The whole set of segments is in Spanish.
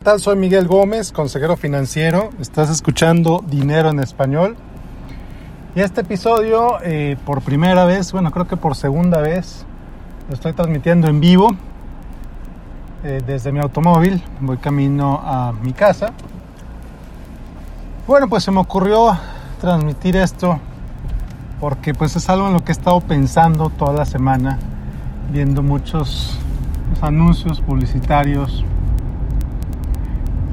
¿Qué tal? Soy Miguel Gómez, consejero financiero. Estás escuchando Dinero en Español. Y este episodio, eh, por primera vez, bueno, creo que por segunda vez, lo estoy transmitiendo en vivo eh, desde mi automóvil. Voy camino a mi casa. Bueno, pues se me ocurrió transmitir esto porque pues es algo en lo que he estado pensando toda la semana, viendo muchos anuncios publicitarios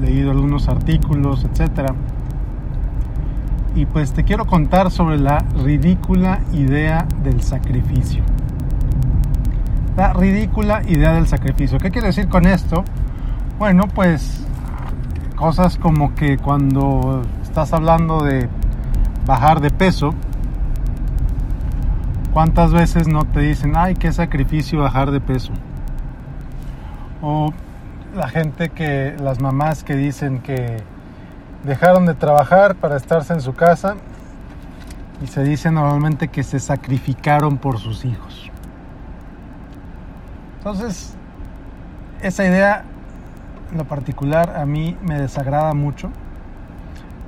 leído algunos artículos, etcétera. Y pues te quiero contar sobre la ridícula idea del sacrificio. La ridícula idea del sacrificio. ¿Qué quiere decir con esto? Bueno, pues cosas como que cuando estás hablando de bajar de peso, ¿cuántas veces no te dicen, ay, qué sacrificio bajar de peso? O la gente que, las mamás que dicen que dejaron de trabajar para estarse en su casa y se dice normalmente que se sacrificaron por sus hijos. Entonces, esa idea en lo particular a mí me desagrada mucho,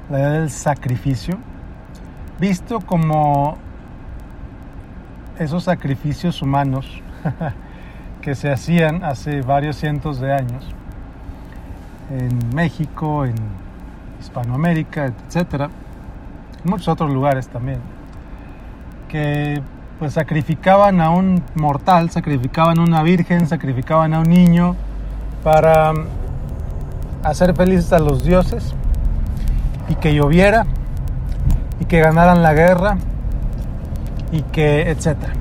la idea del sacrificio, visto como esos sacrificios humanos que se hacían hace varios cientos de años en México, en Hispanoamérica, etcétera, en muchos otros lugares también, que pues sacrificaban a un mortal, sacrificaban a una virgen, sacrificaban a un niño para hacer felices a los dioses y que lloviera y que ganaran la guerra y que etcétera.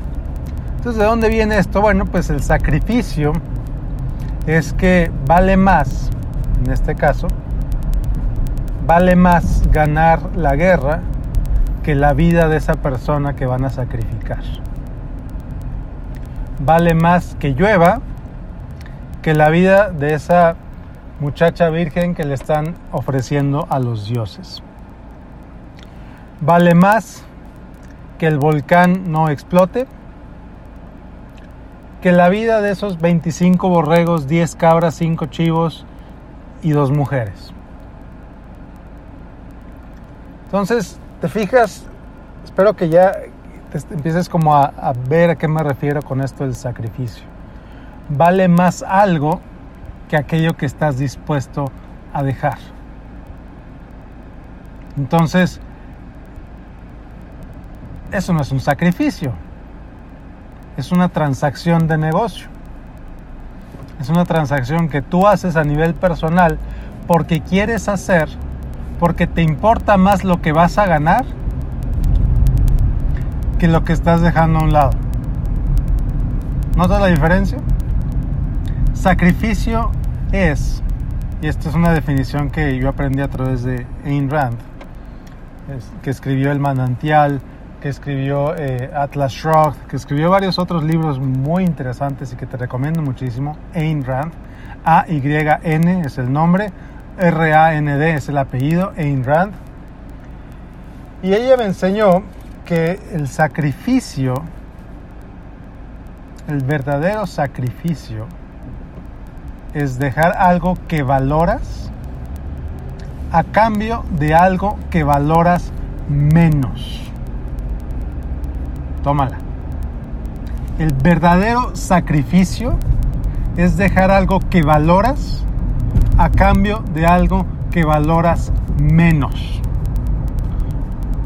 Entonces, ¿de dónde viene esto? Bueno, pues el sacrificio es que vale más, en este caso, vale más ganar la guerra que la vida de esa persona que van a sacrificar. Vale más que llueva que la vida de esa muchacha virgen que le están ofreciendo a los dioses. Vale más que el volcán no explote que la vida de esos 25 borregos, 10 cabras, 5 chivos y dos mujeres. Entonces, te fijas, espero que ya te empieces como a, a ver a qué me refiero con esto del sacrificio. Vale más algo que aquello que estás dispuesto a dejar. Entonces, eso no es un sacrificio, es una transacción de negocio. Es una transacción que tú haces a nivel personal porque quieres hacer, porque te importa más lo que vas a ganar que lo que estás dejando a un lado. ¿Notas la diferencia? Sacrificio es, y esta es una definición que yo aprendí a través de Ayn Rand, que escribió El manantial, que escribió eh, Atlas Shrugged, que escribió varios otros libros muy interesantes y que te recomiendo muchísimo. Ayn Rand, A-Y-N es el nombre, R-A-N-D es el apellido, Ayn Rand. Y ella me enseñó que el sacrificio, el verdadero sacrificio, es dejar algo que valoras a cambio de algo que valoras menos. Tómala. El verdadero sacrificio es dejar algo que valoras a cambio de algo que valoras menos.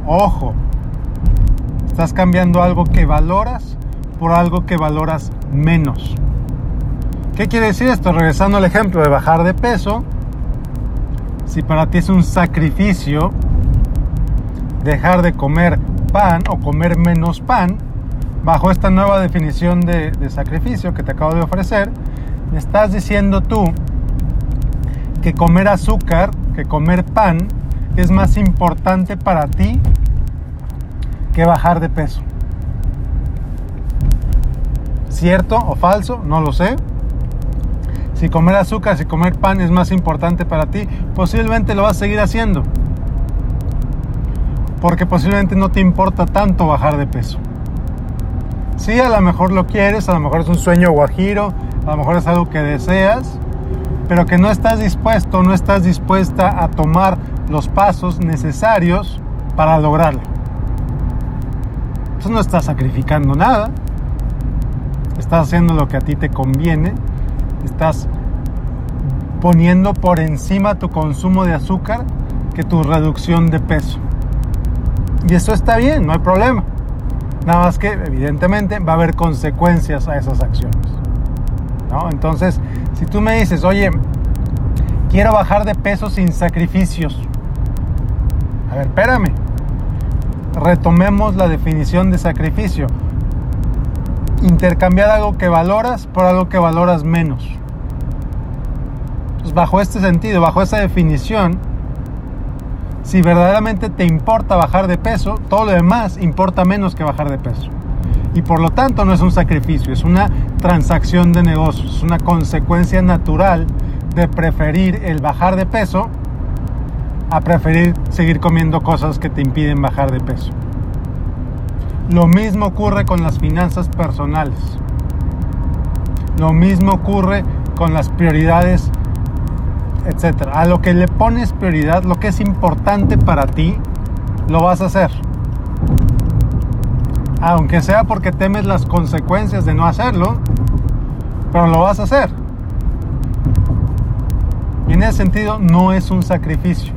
Ojo, estás cambiando algo que valoras por algo que valoras menos. ¿Qué quiere decir esto? Regresando al ejemplo de bajar de peso, si para ti es un sacrificio dejar de comer pan o comer menos pan, bajo esta nueva definición de, de sacrificio que te acabo de ofrecer, me estás diciendo tú que comer azúcar, que comer pan, es más importante para ti que bajar de peso. ¿Cierto o falso? No lo sé. Si comer azúcar, si comer pan es más importante para ti, posiblemente lo vas a seguir haciendo porque posiblemente no te importa tanto bajar de peso. Sí, a lo mejor lo quieres, a lo mejor es un sueño guajiro, a lo mejor es algo que deseas, pero que no estás dispuesto, no estás dispuesta a tomar los pasos necesarios para lograrlo. Entonces no estás sacrificando nada, estás haciendo lo que a ti te conviene, estás poniendo por encima tu consumo de azúcar que tu reducción de peso. Y eso está bien, no hay problema. Nada más que evidentemente va a haber consecuencias a esas acciones. Entonces, si tú me dices, oye, quiero bajar de peso sin sacrificios. A ver, espérame. Retomemos la definición de sacrificio. Intercambiar algo que valoras por algo que valoras menos. Pues bajo este sentido, bajo esa definición, si verdaderamente te importa bajar de peso, todo lo demás importa menos que bajar de peso. Y por lo tanto no es un sacrificio, es una transacción de negocios, es una consecuencia natural de preferir el bajar de peso a preferir seguir comiendo cosas que te impiden bajar de peso. Lo mismo ocurre con las finanzas personales. Lo mismo ocurre con las prioridades etcétera. A lo que le pones prioridad, lo que es importante para ti, lo vas a hacer. Aunque sea porque temes las consecuencias de no hacerlo, pero lo vas a hacer. Y en ese sentido no es un sacrificio.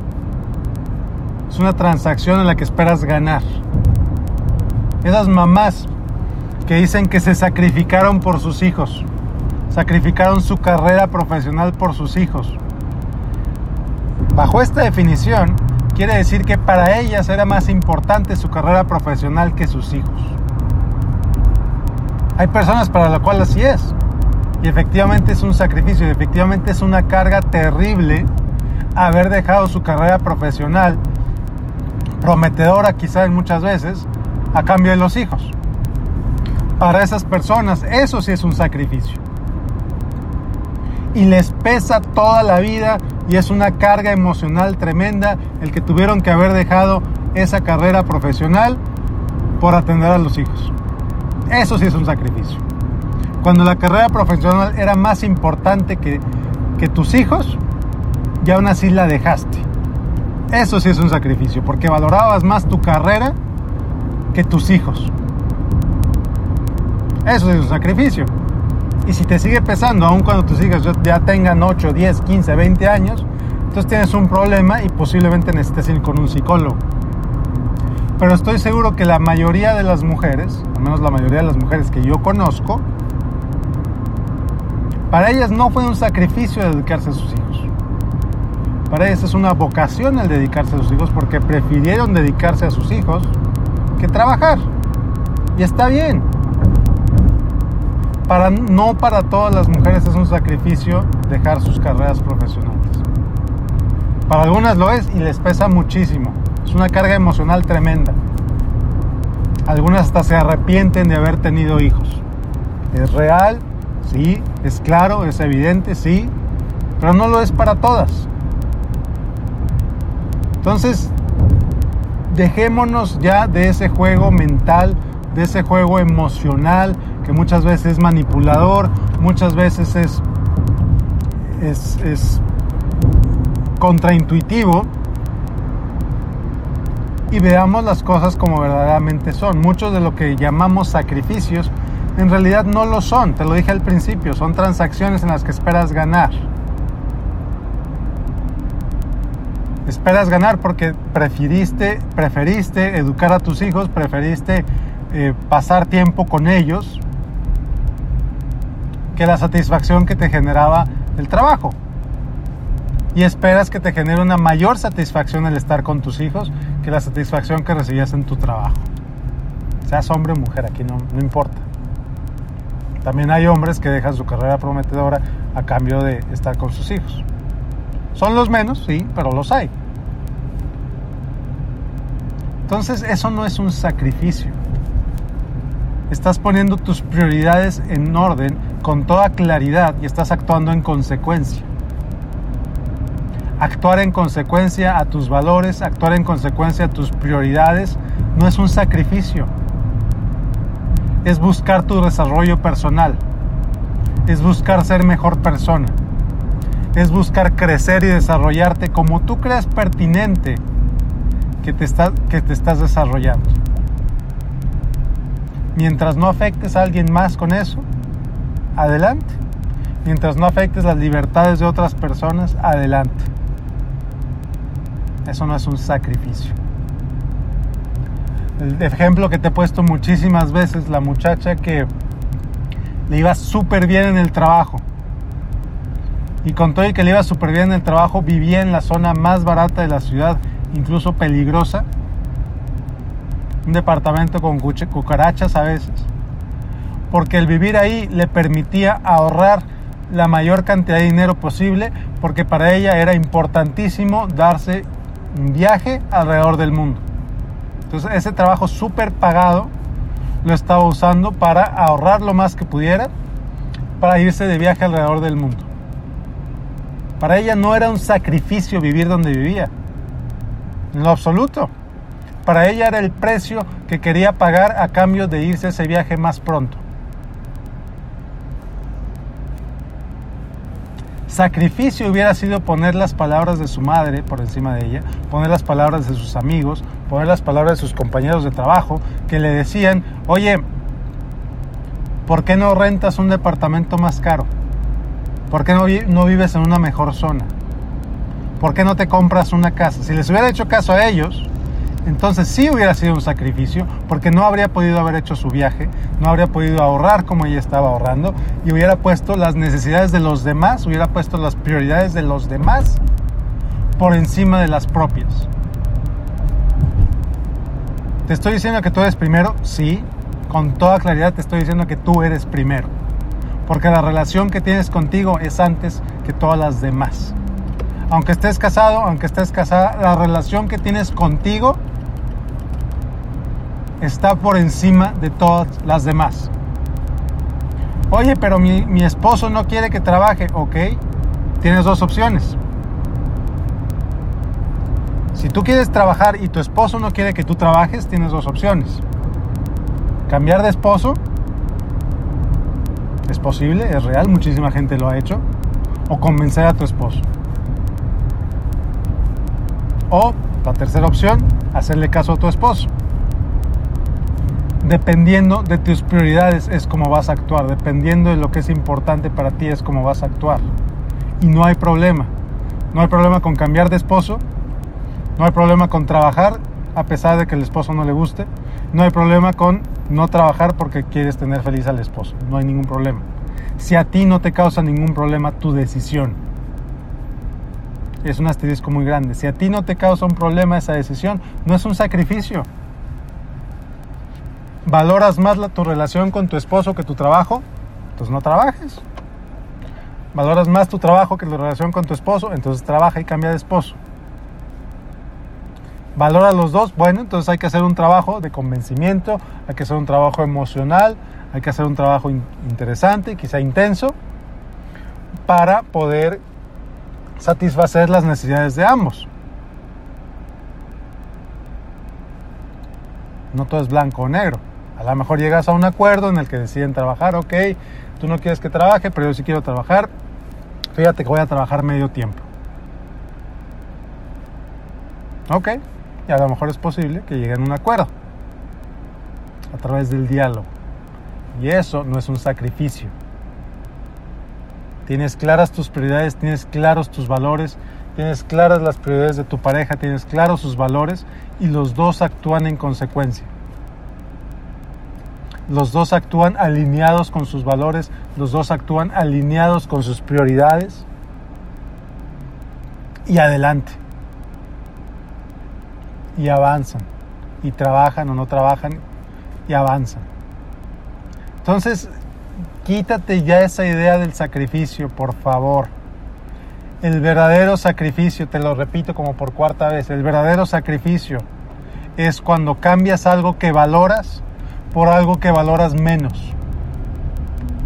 Es una transacción en la que esperas ganar. Esas mamás que dicen que se sacrificaron por sus hijos, sacrificaron su carrera profesional por sus hijos, Bajo esta definición, quiere decir que para ellas era más importante su carrera profesional que sus hijos. Hay personas para las cuales así es. Y efectivamente es un sacrificio, y efectivamente es una carga terrible haber dejado su carrera profesional, prometedora quizás muchas veces, a cambio de los hijos. Para esas personas eso sí es un sacrificio. Y les pesa toda la vida y es una carga emocional tremenda el que tuvieron que haber dejado esa carrera profesional por atender a los hijos. Eso sí es un sacrificio. Cuando la carrera profesional era más importante que, que tus hijos, ya aún así la dejaste. Eso sí es un sacrificio, porque valorabas más tu carrera que tus hijos. Eso es un sacrificio. Y si te sigue pesando, aun cuando tus hijas ya tengan 8, 10, 15, 20 años, entonces tienes un problema y posiblemente necesites ir con un psicólogo. Pero estoy seguro que la mayoría de las mujeres, al menos la mayoría de las mujeres que yo conozco, para ellas no fue un sacrificio dedicarse a sus hijos. Para ellas es una vocación el dedicarse a sus hijos porque prefirieron dedicarse a sus hijos que trabajar. Y está bien, para, no para todas las mujeres es un sacrificio dejar sus carreras profesionales. Para algunas lo es y les pesa muchísimo. Es una carga emocional tremenda. Algunas hasta se arrepienten de haber tenido hijos. Es real, sí, es claro, es evidente, sí, pero no lo es para todas. Entonces, dejémonos ya de ese juego mental, de ese juego emocional, que muchas veces es manipulador, muchas veces es, es, contraintuitivo y veamos las cosas como verdaderamente son. Muchos de lo que llamamos sacrificios en realidad no lo son, te lo dije al principio, son transacciones en las que esperas ganar. Esperas ganar porque preferiste, preferiste educar a tus hijos, preferiste eh, pasar tiempo con ellos, que la satisfacción que te generaba el trabajo. Y esperas que te genere una mayor satisfacción el estar con tus hijos que la satisfacción que recibías en tu trabajo. Seas hombre o mujer, aquí no, no importa. También hay hombres que dejan su carrera prometedora a cambio de estar con sus hijos. Son los menos, sí, pero los hay. Entonces eso no es un sacrificio. Estás poniendo tus prioridades en orden con toda claridad y estás actuando en consecuencia. Actuar en consecuencia a tus valores, actuar en consecuencia a tus prioridades, no es un sacrificio. Es buscar tu desarrollo personal. Es buscar ser mejor persona. es buscar crecer y desarrollarte como tú creas pertinente que te, estás desarrollando. Mientras no afectes a alguien más con eso, adelante. Mientras no afectes las libertades de otras personas, adelante. Eso no es un sacrificio. El ejemplo que te he puesto muchísimas veces, la muchacha que le iba súper bien en el trabajo. Y con todo y que le iba súper bien en el trabajo, vivía en la zona más barata de la ciudad, incluso peligrosa. Un departamento con cucarachas a veces. Porque el vivir ahí le permitía ahorrar la mayor cantidad de dinero posible, porque para ella era importantísimo darse un viaje alrededor del mundo. Entonces ese trabajo súper pagado lo estaba usando para ahorrar lo más que pudiera para irse de viaje alrededor del mundo. Para ella no era un sacrificio vivir donde vivía, en lo absoluto. Para ella era el precio que quería pagar a cambio de irse ese viaje más pronto. Sacrificio hubiera sido poner las palabras de su madre por encima de ella, poner las palabras de sus amigos, poner las palabras de sus compañeros de trabajo que le decían, oye, ¿por qué no rentas un departamento más caro? ¿Por qué no, no vives en una mejor zona? ¿Por qué no te compras una casa? Si les hubiera hecho caso a ellos, entonces sí hubiera sido un sacrificio porque no habría podido haber hecho su viaje, no habría podido ahorrar como ella estaba ahorrando y hubiera puesto las necesidades de los demás, hubiera puesto las prioridades de los demás por encima de las propias. ¿Te estoy diciendo que tú eres primero? Sí, con toda claridad te estoy diciendo que tú eres primero. Porque la relación que tienes contigo es antes que todas las demás. Aunque estés casado, aunque estés casada, la relación que tienes contigo está por encima de todas las demás. Oye, pero mi, esposo no quiere que trabaje. Ok, tienes dos opciones. Si tú quieres trabajar y tu esposo no quiere que tú trabajes, tienes dos opciones. Cambiar de esposo es posible, es real, muchísima gente lo ha hecho. O convencer a tu esposo. O la tercera opción, hacerle caso a tu esposo dependiendo de tus prioridades es como vas a actuar, dependiendo de lo que es importante para ti es como vas a actuar. Y no hay problema. No hay problema con cambiar de esposo, no hay problema con trabajar a pesar de que el esposo no le guste, no hay problema con no trabajar porque quieres tener feliz al esposo, no hay ningún problema. Si a ti no te causa ningún problema tu decisión, es un asterisco muy grande. Si a ti no te causa un problema esa decisión, no es un sacrificio, valoras más tu relación con tu esposo que tu trabajo, entonces no trabajes. Valoras más tu trabajo que la relación con tu esposo, entonces trabaja y cambia de esposo. Valora los dos, bueno, entonces hay que hacer un trabajo de convencimiento, hay que hacer un trabajo emocional, hay que hacer un trabajo interesante, quizá intenso, para poder satisfacer las necesidades de ambos. No todo es blanco o negro. Lo mejor llegas a un acuerdo en el que deciden trabajar, ok, tú no quieres que trabaje, pero yo sí quiero trabajar, fíjate que voy a trabajar medio tiempo. Ok, y a lo mejor es posible que lleguen a un acuerdo a través del diálogo. Y eso no es un sacrificio. Tienes claras tus prioridades, tienes claros tus valores, tienes claras las prioridades de tu pareja, tienes claros sus valores y los dos actúan en consecuencia los dos actúan alineados con sus valores, los dos actúan alineados con sus prioridades y adelante. Y avanzan. Y trabajan o no trabajan y avanzan. Entonces, quítate ya esa idea del sacrificio, por favor. El verdadero sacrificio, te lo repito como por cuarta vez, el verdadero sacrificio es cuando cambias algo que valoras por algo que valoras menos.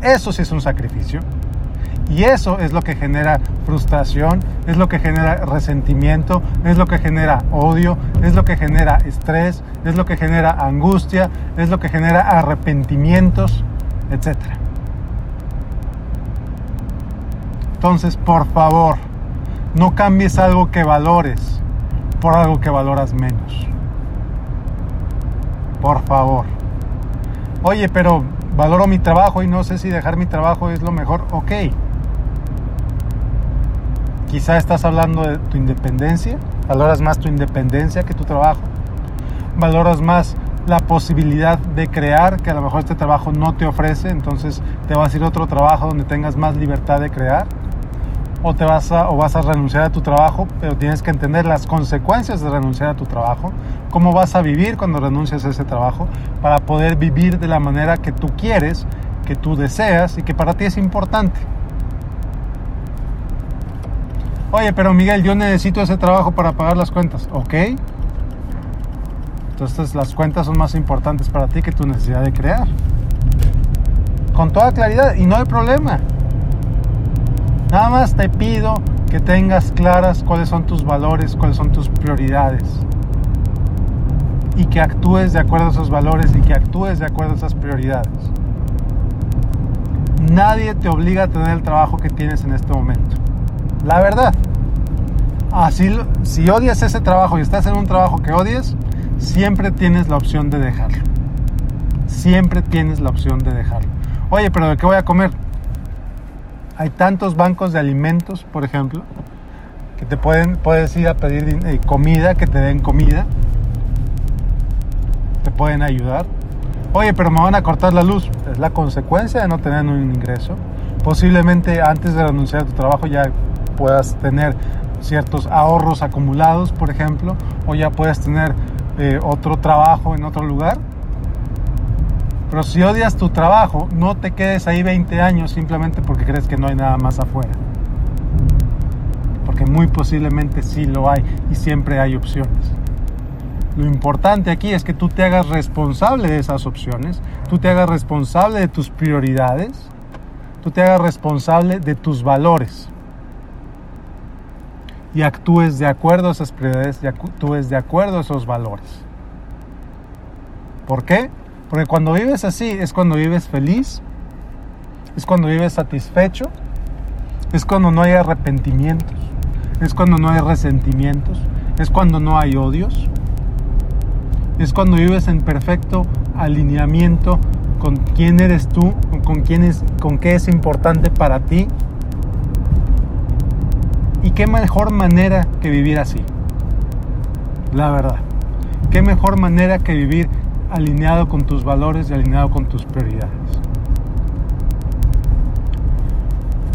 Eso sí es un sacrificio. Y eso es lo que genera frustración, es lo que genera resentimiento, es lo que genera odio, es lo que genera estrés, es lo que genera angustia, es lo que genera arrepentimientos, etc. Entonces, por favor, no cambies algo que valores por algo que valoras menos. Por favor. Oye, pero valoro mi trabajo y no sé si dejar mi trabajo es lo mejor. Ok. Quizá estás hablando de tu independencia. Valoras más tu independencia que tu trabajo. Valoras más la posibilidad de crear que a lo mejor este trabajo no te ofrece. Entonces te vas a ir a otro trabajo donde tengas más libertad de crear o te vas a, o vas a renunciar a tu trabajo, pero tienes que entender las consecuencias de renunciar a tu trabajo, cómo vas a vivir cuando renuncias a ese trabajo, para poder vivir de la manera que tú quieres, que tú deseas y que para ti es importante. Oye, pero Miguel, yo necesito ese trabajo para pagar las cuentas. Ok. Entonces las cuentas son más importantes para ti que tu necesidad de crear. Con toda claridad y no hay problema. Nada más te pido que tengas claras cuáles son tus valores, cuáles son tus prioridades. Y que actúes de acuerdo a esos valores y que actúes de acuerdo a esas prioridades. Nadie te obliga a tener el trabajo que tienes en este momento. La verdad. Así, si odias ese trabajo y estás en un trabajo que odias, siempre tienes la opción de dejarlo. Siempre tienes la opción de dejarlo. Oye, pero ¿de qué voy a comer? Hay tantos bancos de alimentos, por ejemplo, que te pueden, puedes ir a pedir eh, comida, que te den comida. Te pueden ayudar. Oye, pero me van a cortar la luz. Es la consecuencia de no tener un ingreso. Posiblemente antes de renunciar a tu trabajo ya puedas tener ciertos ahorros acumulados, por ejemplo, o ya puedes tener eh, otro trabajo en otro lugar pero si odias tu trabajo, no te quedes ahí 20 años simplemente porque crees que no hay nada más afuera. Porque muy posiblemente sí lo hay y siempre hay opciones. Lo importante aquí es que tú te hagas responsable de esas opciones, tú te hagas responsable de tus prioridades, tú te hagas responsable de tus valores y actúes de acuerdo a esas prioridades y actúes de acuerdo a esos valores. ¿Por qué? Porque cuando vives así es cuando vives feliz, es cuando vives satisfecho, es cuando no hay arrepentimientos, es cuando no hay resentimientos, es cuando no hay odios, es cuando vives en perfecto alineamiento con quién eres tú, con quién es, con qué es importante para ti. Y qué mejor manera que vivir así. La verdad. Qué mejor manera que vivir alineado con tus valores y alineado con tus prioridades.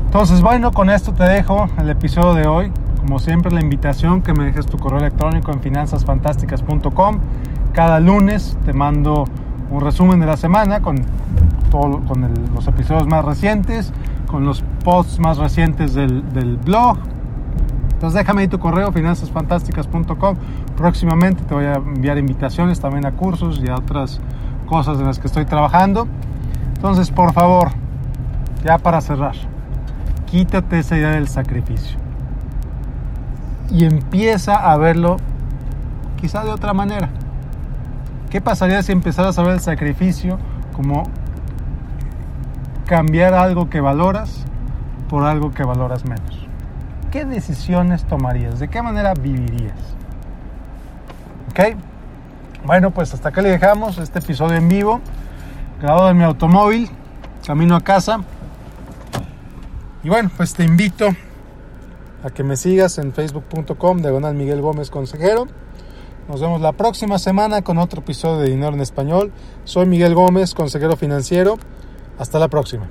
Entonces, bueno, con esto te dejo el episodio de hoy. Como siempre, la invitación que me dejes tu correo electrónico en finanzasfantásticas.com. Cada lunes te mando un resumen de la semana con, todo, con los episodios más recientes, con los posts más recientes del, del blog, entonces déjame ahí tu correo, finanzasfantásticas.com. Próximamente te voy a enviar invitaciones también a cursos y a otras cosas en las que estoy trabajando. Entonces, por favor, ya para cerrar, quítate esa idea del sacrificio. Y empieza a verlo quizá de otra manera. ¿Qué pasaría si empezaras a ver el sacrificio como cambiar algo que valoras por algo que valoras menos? ¿Qué decisiones tomarías? ¿De qué manera vivirías? ¿Ok? Bueno, pues hasta acá le dejamos este episodio en vivo, grabado en mi automóvil, camino a casa. Y bueno, pues te invito a que me sigas en facebook.com diagonal Miguel Gómez Consejero. Nos vemos la próxima semana con otro episodio de Dinero en Español. Soy Miguel Gómez, consejero financiero. Hasta la próxima.